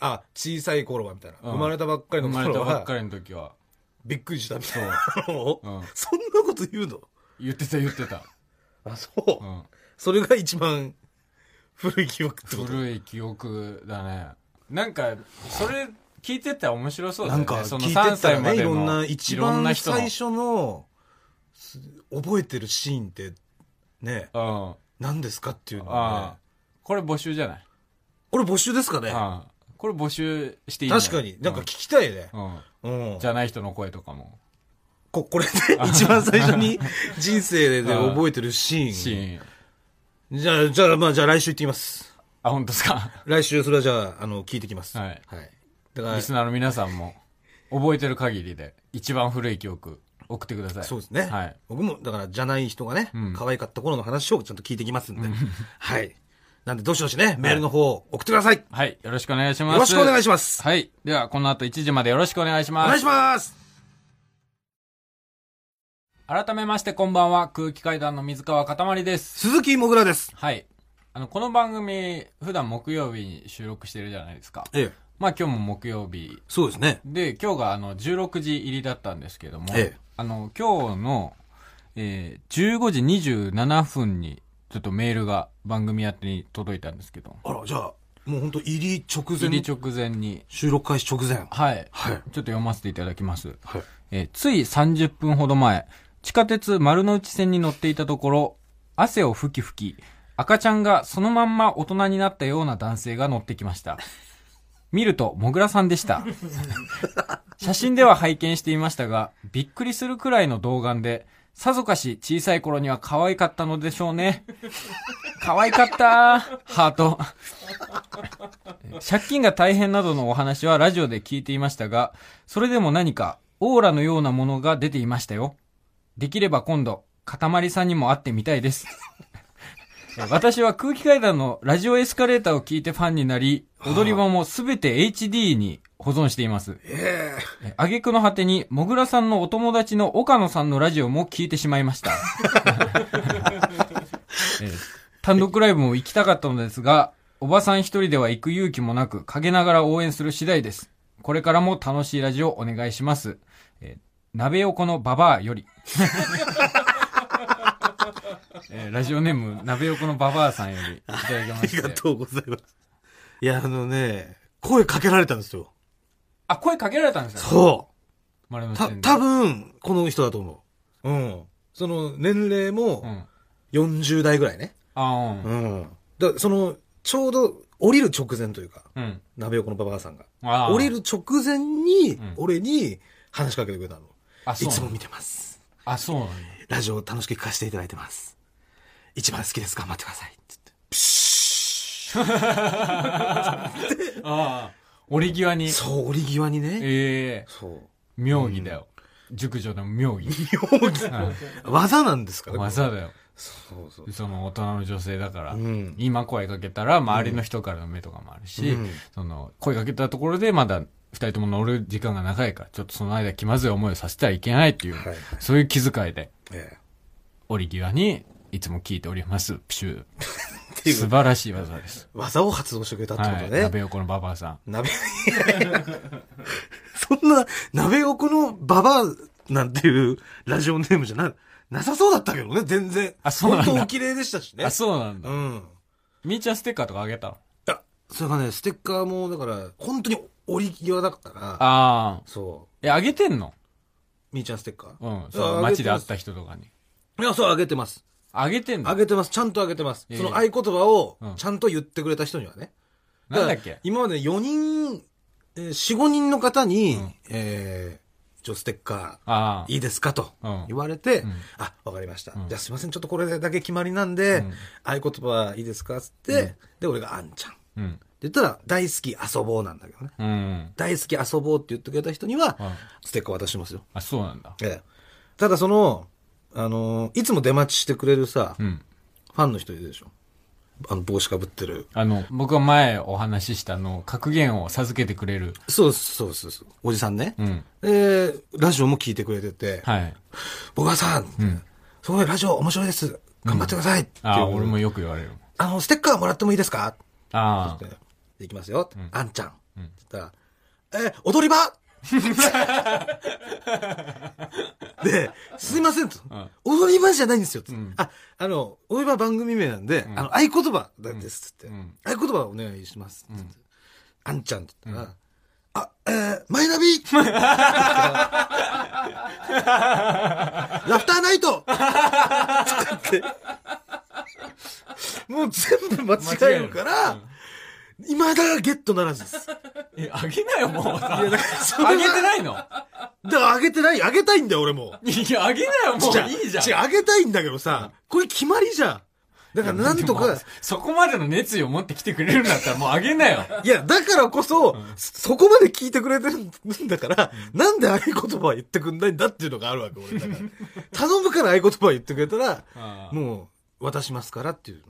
S2: あ、小さい頃はみたいな。
S1: うん
S2: 生まれたばっかりの
S1: 生まれたばっかりの時は。
S2: びっくりしたみたいな <laughs> の
S1: うん
S2: そんなこと言うの？
S1: 言ってた言ってた。<laughs>
S2: あ、そう。
S1: うん。
S2: それが一番古い記憶ってこと？
S1: 古い記憶だね。なんか、それ聞いてたら面白そうだよね。
S2: なんか
S1: その
S2: 聞いてた
S1: 3
S2: らね、いろんな、一
S1: いろんな
S2: 番
S1: 人の。
S2: 最初の、す覚えてるシーンって、ね、
S1: うん。
S2: 何ですかっていうのね
S1: あ。。これ募集じゃない？
S2: これ募集ですかね
S1: ああ。これ募集していい
S2: 確かに。なんか聞きたいね。
S1: うん。
S2: うん。
S1: じゃない人の声とかも。
S2: こ、これで一番最初に <laughs> 人生で覚えてるシーン。
S1: シーン。
S2: じゃあ、じゃあ、まあ、じゃあ来週行ってきます。
S1: あ、本当ですか？
S2: 来週、それはじゃあ、あの、聞いてきます。
S1: はい
S2: はい。だから
S1: リ、スナーの皆さんも、覚えてる限りで、一番古い記憶、送ってください。
S2: そうですね。
S1: はい。
S2: 僕も、だから、じゃない人がね、
S1: うん
S2: 可愛かった頃の話をちゃんと聞いてきますんで。はい。なんで、どしどしね、メールの方、送ってください。よ
S1: はい。よろしくお願いします。
S2: ろしくお願いします。
S1: はい。では、この後1時までよろしくお願いします。
S2: お願いします。
S1: 改めまして、こんばんは。空気階段の水川かたまりです。
S2: 鈴木もぐらです。
S1: はい。あの、この番組、普段木曜日に収録してるじゃないですか。
S2: ええ。
S1: まあ今日も木曜日
S2: そうですね。
S1: で、今日があの、16時入りだったんですけども、
S2: ええ
S1: あの、今日の、えー、15時27分に、ちょっとメールが番組宛てに届いたんですけど、
S2: あら、じゃあ、もう本当入り直前？
S1: 入り直前に、
S2: 収録開始直前？
S1: はい。
S2: はい。
S1: ちょっと読ませていただきます。
S2: はい。
S1: えーつい30分ほど前、地下鉄丸の内線に乗っていたところ、汗を吹き吹き、赤ちゃんがそのまんま大人になったような男性が乗ってきました。見ると、もぐらさんでした。<laughs> 写真では拝見していましたが、びっくりするくらいの童顔で、さぞかし小さい頃には可愛かったのでしょうね。<laughs> 可愛かったハート。借金が大変などのお話はラジオで聞いていましたが、それでも何かオーラのようなものが出ていましたよ。できれば今度、かたまりさんにも会ってみたいです。私は空気階段のラジオエスカレーターを聞いてファンになり、踊り場もすべて HD に保存しています。
S2: ええ
S1: あげくの果てに、もぐらさんのお友達の岡野さんのラジオも聞いてしまいました。<laughs> えー単独ライブも行きたかったのですが、おばさん一人では行く勇気もなく、陰ながら応援する次第です。これからも楽しいラジオお願いします。えー鍋横のババアより。<laughs> えーラジオネーム、鍋横のババアさんよりいただきま
S2: あり。がとうございます。いや、あのね、声かけられたんですよ。
S1: あ、声かけられたんですか
S2: そう。た、
S1: 丸の内線で
S2: 多分、この人だと思う。うん。その、年齢
S1: う
S2: も、
S1: ん。
S2: 40代ぐらいね。
S1: あーうん。
S2: うん。だその、ちょうど、降りる直前というか、
S1: うん。
S2: 鍋横のババアさんが。
S1: あー
S2: 降りる直前に
S1: ん、
S2: 俺に話しかけてくれたの。
S1: あ、そう
S2: いつも見てます。
S1: あ、そうな。
S2: ラジオ楽しく聞かせていただいてます。一番好きです。頑張ってください。つってプシ
S1: あ <laughs> あ。折り際に
S2: ー。そう、折り際にね。
S1: ええ
S2: そう。
S1: 妙義だよ。熟女の妙義。
S2: 技なんですから。
S1: 技だよ。
S2: そうそう。
S1: その大人の女性だから、
S2: うん
S1: 今声かけたら周りの人からの目とかもあるし、
S2: うん
S1: その声かけたところでまだ二人とも乗る時間が長いから、ちょっとその間気まずい思いをさせてはいけないっていう、
S2: はいはい
S1: そういう気遣いで、
S2: え
S1: 折り際にいつも聞いております。プシュ
S2: えっていう
S1: 素晴らしい技です。
S2: 技を発動してくれたって
S1: はい。
S2: ことね。
S1: 鍋横のババアさん。
S2: 鍋、<laughs> そんな、鍋横のババアなんていうラジオネームじゃな、なさそうだったけどね、全然。
S1: あそうなんだ
S2: 本当お綺麗でしたしね。
S1: あ、そうなんだ。
S2: うん。
S1: みーちゃんステッカーとかあげたの？
S2: いや、それがね、ステッカーも、だから、本当に折り際だから、
S1: ああ。
S2: そ
S1: え、あげてんの？
S2: う、みーちゃんステッカー？
S1: うん。そ
S2: あ
S1: の
S2: あげてます
S1: 街で会った人とかに。
S2: いや、そう、あげてます。
S1: あげてんの？
S2: あげてます。ちゃんとあげてます。
S1: ええ
S2: その合言葉を
S1: うん、
S2: ちゃんと言ってくれた人にはね。
S1: なんだっけ？
S2: 今まで4人、えー4、5人の方に、
S1: うん
S2: えー、ちょ、ステッカー、
S1: ああ。
S2: いいですかと
S1: うん
S2: 言われて、
S1: うん
S2: あ、わかりました。
S1: うん
S2: じゃあすいません、ちょっとこれだけ決まりなんで、
S1: うん
S2: 合言葉いいですかつって、
S1: うん
S2: で、俺があんちゃん。って
S1: うん。
S2: 言ったら、大好き遊ぼうなんだけどね。
S1: うん。
S2: 大好き遊ぼうって言ってくれた人には、
S1: うん
S2: ステッカー渡しますよ。
S1: あ、そうなんだ。
S2: ええ。ただその、あのーいつも出待ちしてくれるさ、
S1: うん。
S2: ファンの人いるでしょ？あの、帽子かぶってる。
S1: あの、僕が前お話ししたあの、格言を授けてくれる。
S2: そうそうそうそう。おじさんね。
S1: うん。
S2: で、ラジオも聞いてくれてて、
S1: はい。
S2: 僕はさん、
S1: ん
S2: すごいラジオ面白いです。頑張ってくださいっていう、
S1: ああ、俺もよく言われる。
S2: あの、ステッカーもらってもいいですか？
S1: あ
S2: ってでいきますよ。あんちゃん。
S1: うん
S2: って言ったら、え、踊り場？<laughs> で、すいませんと。
S1: ん。
S2: 踊り場じゃないんですよ。
S1: ん。
S2: あ、あの、踊り場番組名なんで、あの、合言葉です。つって、
S1: うん。
S2: 合言葉お願いします。つって。あんちゃんって言ったら、あ、えー、マイナビ <laughs> ラフターナイト <laughs> もう全部間違えるから、未だゲットならずです。
S1: え、あげなよ、もうさ。
S2: いや、だからそれは
S1: あげてないの？
S2: だからあげてない、あげたいんだよ、俺も。
S1: いや、あげなよ、もういいじゃん。
S2: 違う、あげたいんだけどさ、これ決まりじゃん。だからなんとか、
S1: そこまでの熱意を持ってきてくれるんだったらもうあげなよ。
S2: いや、だからこそ、そこまで聞いてくれてるんだから、なんで合言葉は言ってくんないんだっていうのがあるわけ、俺。だから。頼むから合言葉は言ってくれたら、
S1: あ
S2: もう、渡しますからっていう。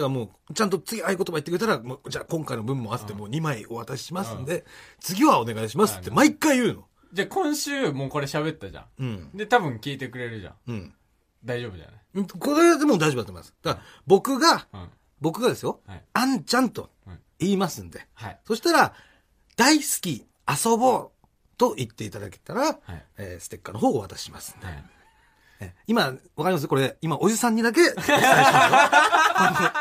S1: あ
S2: からもう、ちゃんと次合言葉言ってくれたら、もうじゃあ今回の分もあってもう2枚お渡ししますんで、次はお願いしますって毎回言うの。
S1: じゃあ今週もうこれ喋ったじゃん。
S2: うん。
S1: で、多分聞いてくれるじゃん。
S2: うん。
S1: 大丈夫じゃない？
S2: うんこれでも大丈夫だと思います。だから、僕が、
S1: うん。
S2: 僕がですよ、
S1: はい
S2: あんちゃんと
S1: はい
S2: 言いますんで、
S1: はい。
S2: そしたら、大好き、遊ぼうと言っていただけたら、
S1: はい。
S2: えーステッカーの方をお渡ししますんで。
S1: はい。
S2: え今、わかります？これ、今、おじさんにだけ <laughs> お伝えした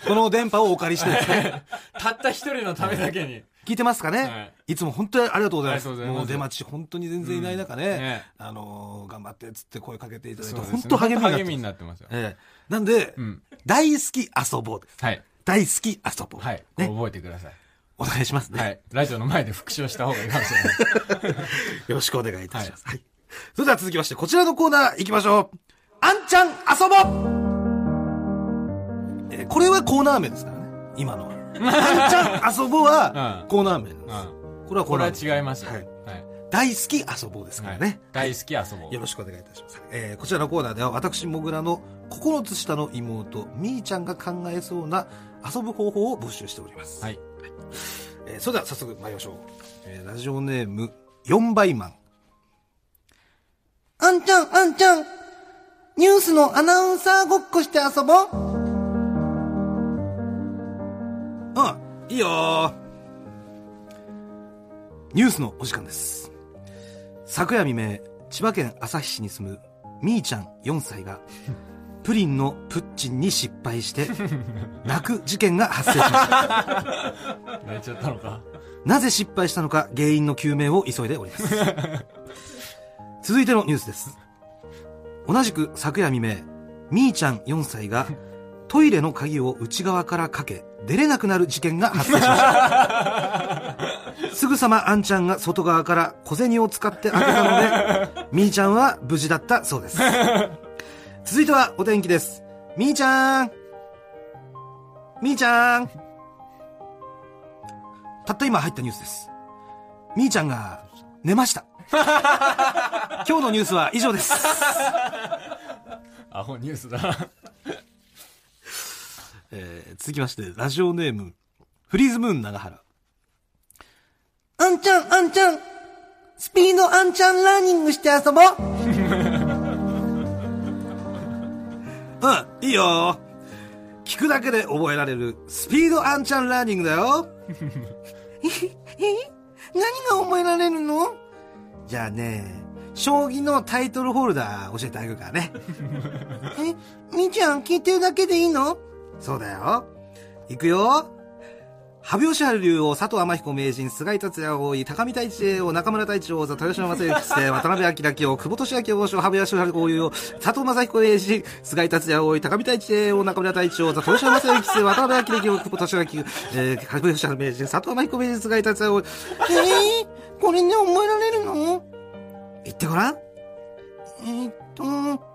S2: <laughs> この電波をお借りしてですね、<laughs>
S1: たった一人のためだけに。
S2: 聞いてますかね、
S1: はい
S2: い、つも本当にありがとうございます。
S1: うます
S2: もう出待ち本当に全然いない中ね、
S1: うんね
S2: あのー頑張ってっつって声かけていただいて、
S1: そうです
S2: 本当励みになって
S1: 励みに
S2: ます。
S1: なってますよ。
S2: ええなんで、
S1: うん。
S2: 大好き遊ぼうです。
S1: はい。
S2: 大好き遊ぼう。
S1: はい。
S2: ね。
S1: 覚えてください。
S2: お願いしますね。
S1: はい。ラジオの前で復唱した方がいいかもしれない。
S2: よろしくお願いいたします。はい。<laughs> それでは続きまして、こちらのコーナー行きましょう。あんちゃん遊ぼうえーこれはコーナー名ですからね。今のは。<laughs> あんちゃん遊ぼうは
S1: うん
S2: コーナー名です。
S1: うん。
S2: これはコ
S1: これは
S2: ーナー名。
S1: 違いますよ。
S2: は
S1: はいい。
S2: 大好き遊ぼうですから
S1: はい
S2: ね。
S1: 大好き遊ぼう。
S2: よろしくお願いいたします。えーこちらのコーナーでは私、もぐらの9つ下の妹、みーちゃんが考えそうな遊ぶ方法を募集しております。
S1: はい。
S2: えーそれでは早速参りましょう。えーラジオネーム、4倍マン。
S3: あんちゃん、あんちゃん。ニュースのアナウンサーごっこして遊ぼう。
S2: うん、いいよーニュースのお時間です。昨夜未明、千葉県旭市に住むみーちゃん4歳が、プリンのプッチンに失敗して、<laughs> 泣く事件が発生しました。
S1: 泣いちゃったのか。
S2: なぜ失敗したのか原因の究明を急いでおります。続いてのニュースです。同じく昨夜未明、みーちゃん4歳がトイレの鍵を内側からかけ、出れなくなる事件が発生しました。すぐさまあんちゃんが外側から小銭を使って開けたので、<laughs> みーちゃんは無事だったそうです。続いてはお天気です。みーちゃんみーちゃんたった今入ったニュースです。みーちゃんが寝ました。<laughs> 今日のニュースは以上です。
S1: アホニュースだな。<laughs>
S2: えー続きまして、ラジオネーム、フリーズムーン長原。
S3: あんちゃん、あんちゃん。スピードあんちゃんラーニングして遊ぼう。<laughs>
S2: うん、いいよ聞くだけで覚えられるスピードアンチャンラーニングだよ。
S3: え何が覚えられるの？
S2: じゃあね、将棋のタイトルホルダー教えてあげるからね。<laughs>
S3: え、みーちゃん聞いてるだけでいいの？
S2: そうだよ。いくよ。羽生善治竜王、佐藤天彦名人、菅井達也王位、高見太一栄王、中村太一王座、豊島正幸、渡辺明清王、久保利明王将、羽生善治王位王、佐藤正彦名人、菅井達也王位、高見太一栄王、中村太一王座、豊島正幸、渡辺明清王、久保利明、えー、羽生善治名人、佐藤天彦名人、菅井達也王位、
S3: えー、これで覚えられるの
S2: 言ってごらん。
S3: えーっと、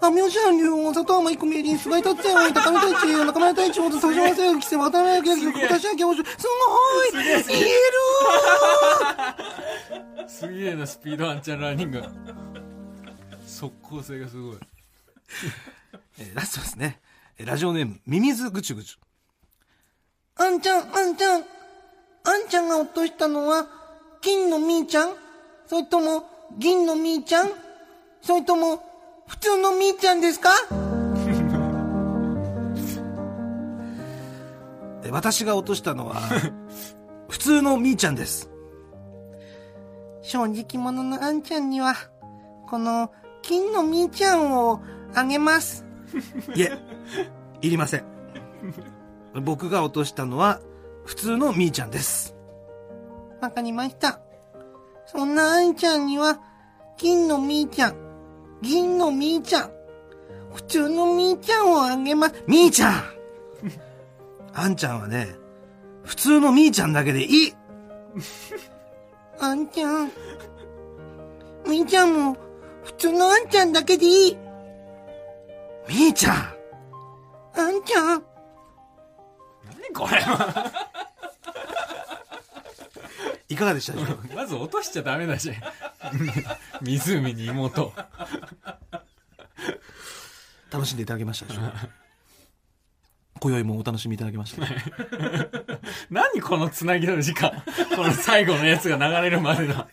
S3: アミオシャン竜王、佐藤天彦名人、菅井達也王、高見太一王、中村太一王、豊島正幸生、渡辺明清、久保利明王将、すごい言える
S1: すげえな、スピードアンチャンラーニング。速攻性がすごい。
S2: えーラストですね。えラジオネーム、ミミズぐちゅぐちゅ。
S3: あんちゃん、あんちゃん。あんちゃんが落としたのは、金のみーちゃんそれとも、銀のみーちゃんそれとも、普通のみーちゃんですか？<laughs>
S2: え私が落としたのは、<laughs> 普通のみーちゃんです。
S3: 正直者のあんちゃんには、この、金のみーちゃんをあげます。
S2: いえ、いりません。僕が落としたのは、普通のみーちゃんです。
S3: わかりました。そんなあんちゃんには、金のみーちゃん、銀のみーちゃん、普通のみーちゃんをあげます。
S2: みーちゃん <laughs> あんちゃんはね、普通のみーちゃんだけでいい
S3: あんちゃん。みーちゃんも、普通のあんちゃんだけでいい。
S2: みーちゃん
S3: あんちゃん。
S1: 何これは。
S2: いかがでした？でしょうか
S1: まず落としちゃダメだし。<laughs> 湖に妹。
S2: 楽しんでいただけましたでしょうか？今宵もお楽しみいただきました。<laughs>
S1: 何このつなぎの時間？この最後のやつが流れるまでの。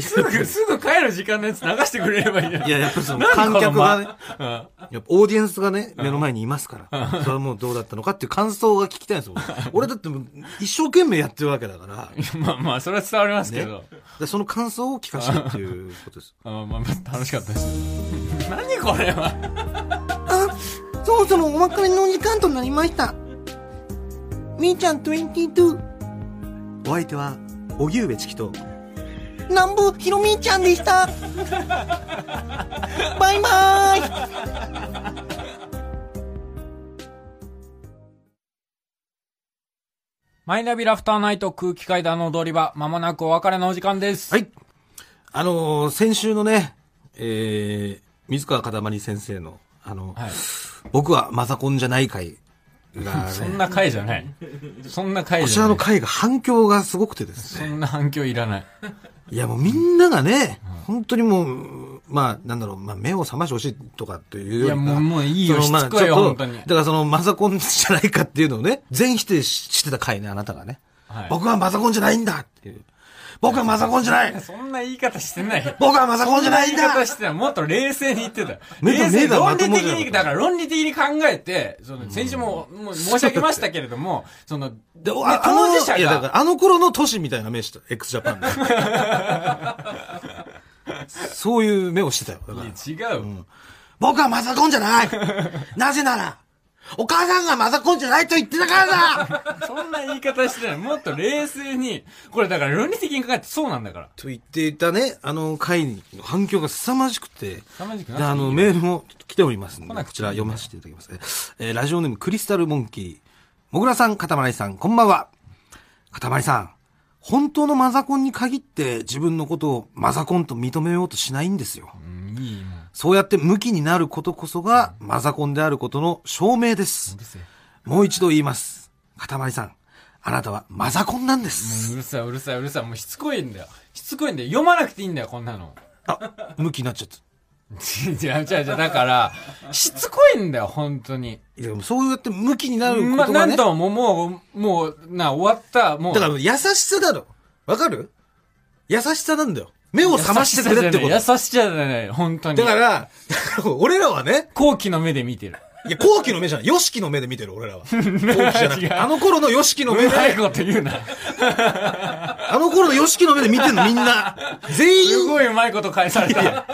S1: すぐ、すぐ帰る時間のやつ流してくれればいいじゃん。
S2: いや、やっぱりその
S1: 何
S2: 観客がね、やっぱオーディエンスがね、目の前にいますから、それはもうどうだったのかっていう感想が聞きたいんですよ。<laughs> 俺だってもう一生懸命やってるわけだから、
S1: うんまあまあ、それは伝わりますけど。
S2: でその感想を聞かせてっていうことです。
S1: あまあまあ、楽しかったです。<laughs> 何これは。
S3: あ、そろそろお別れのお時間となりました。みーちゃん22、
S2: お相手は、荻上チキと、
S3: 南部ひろみーちゃんでした。バイバーイ
S1: マイナビラフターナイト空気階段の踊り場、まもなくお別れのお時間です。
S2: はい。あのー先週のね、えー、水川かたまり先生の、あの、
S1: はい。
S2: 僕はマザコンじゃない回がね、<laughs>
S1: そんな回じゃない。そんな回
S2: こち
S1: じゃない。
S2: らの回が反響がすごくてですね。
S1: そんな反響いらない。
S2: いやもうみんながね、本当にもう、まあ、なんだろう、まあ、目を覚ましてほしいとかっていうよ
S1: いやもうもういいよしつこいよ本当に
S2: だからそのマザコンじゃないかっていうのをね、全否定ししてた回ね、あなたがね。
S1: はい
S2: 僕はマザコンじゃないんだっていう。僕はマザコンじゃない <laughs>
S1: そんな言い方してない。
S2: 僕はマザコンじゃないんだ
S1: 言い方してない。もっと冷静に言ってた冷静論理的に、だから論理的に考えて、その、先週も、もう申し上げましたけれども、その、
S2: で、
S1: ね
S2: あ
S1: 当事者
S2: あのいや、だか
S1: が、
S2: らあの頃の都市みたいな目した、x ジャパンで。<laughs> そういう目をしてたよ。だから
S1: いや違う。
S2: 僕はマザコンじゃない <laughs> なぜなら、お母さんがマザコンじゃないと言ってたからだ <laughs>
S1: そんな言い方してない。もっと冷静に、これだから論理的に考えてそうなんだから。
S2: と言っていたね、あの回に反響が凄まじくて、
S1: 凄まじくない
S2: あの、メールも来ておりますので、こちら読ませていただきますね。えーラジオネームクリスタルモンキー。もぐらさん、かたまりさん、こんばんは。かたまりさん、本当のマザコンに限って自分のことをマザコンと認めようとしないんですよ。
S1: うん、いい、もう。
S2: そうやって向きになることこそがマザコンであることの証明です。もう一度言います。かたまりさん、あなたはマザコンなんです。
S1: もううるさい、うるさい、うるさい。もうしつこいんだよ。しつこいんだよ。読まなくていいんだよ、こんなの。
S2: あ、向きになっちゃった。
S1: じゃあ、じゃあ、じゃあ、だから、しつこいんだよ、本当に。
S2: いや、そうやって向きになる
S1: まあ、
S2: ことがね。
S1: なんとも、もう、もう、な、終わった、もう。
S2: だから優しさだろ。わかる？優しさなんだよ。目を覚ましてくれってこと。
S1: 優しさじゃない、本当に。
S2: だから、<laughs> 俺らはね、
S1: 後期の目で見てる。
S2: いや、後期の目じゃない。ヨシキの目で見てる、俺らは。後期じゃな。あの頃のヨシキの目で、
S1: うまいこと言うな。
S2: あの頃のヨシキの目で見てんの、みんな。全
S1: す
S2: 員、
S1: ごいうまいこと返された。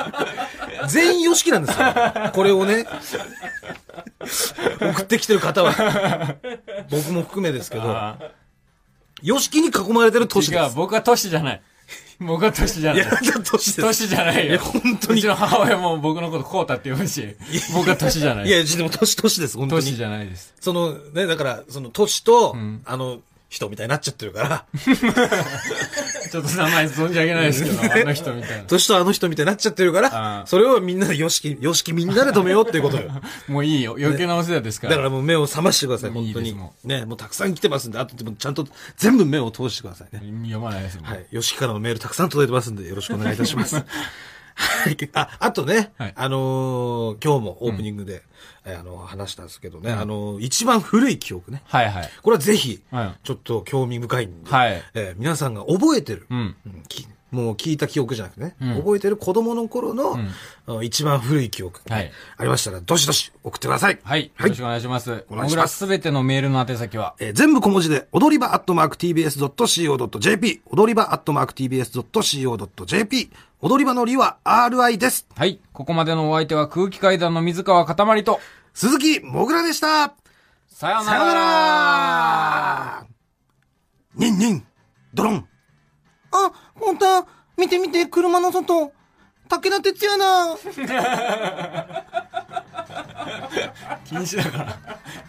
S2: 全員ヨシキなんですよ。これをね、送ってきてる方は、僕も含めですけど、
S1: あ
S2: ヨシキに囲まれてる
S1: ー違う、
S2: 都市です。
S1: 僕は都市じゃない。僕は都市じゃ
S2: いや、
S1: ない。
S2: 都市です。
S1: 都市じゃないよ。
S2: いや本当に
S1: うちの母親も僕のことこうたって呼ぶし、僕は都市じゃない。
S2: いや、でも都市、都市です、本当に。
S1: 都市じゃないです。
S2: その、ね、だから、その都市と、
S1: ん
S2: あの、人みたいになっちゃってるから、<laughs>
S1: ちょっと名前存じ上げないですけど、<laughs> あの人みたいな。
S2: 都市とあの人みたいになっちゃってるからそれをみんなでよしき、よしきみんなで止めようっていうことよ。<laughs>
S1: もういいよ。余計なお世話ですから。
S2: だからもう目を覚ましてください、本当に。ね、もうたくさん来てますんで、あとでもちゃんと全部目を通してくださいね。
S1: 読まないですもん。
S2: はい。よしきからのメールたくさん届いてますんで、よろしくお願いいたします。<laughs> はい。あ、あとね、
S1: はい
S2: あのー今日もオープニングで、えーあの、話したんですけどね、あのー一番古い記憶ね。
S1: はいはい。
S2: これはぜひ、
S1: はい
S2: ちょっと興味深いんで、
S1: はい
S2: えー皆さんが覚えてる、
S1: うん。
S2: うんきもう聞いた記憶じゃなくてね、
S1: うん
S2: 覚えてる子供の頃の、あ一番古い記憶、
S1: はい
S2: ありましたら、どしどし送ってください。
S1: はい。よろしくお願いします。
S2: お願いします
S1: 僕らすべてのメールの宛先は、
S2: えー全部小文字で、踊り場アットマーク tbs.co.jp、踊り場アットマーク tbs.co.jp、踊り場のりは RI です。
S1: はい。ここまでのお相手は空気階段の水川かたまりと、
S2: 鈴木もぐらでした。
S1: さようなら
S2: さよならニンニン、ドロン。
S3: あ、ほんとだ。見て見て、車の外。武田鉄矢だ。<laughs>
S1: 禁止だから。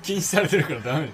S1: 禁止されてるからダメ。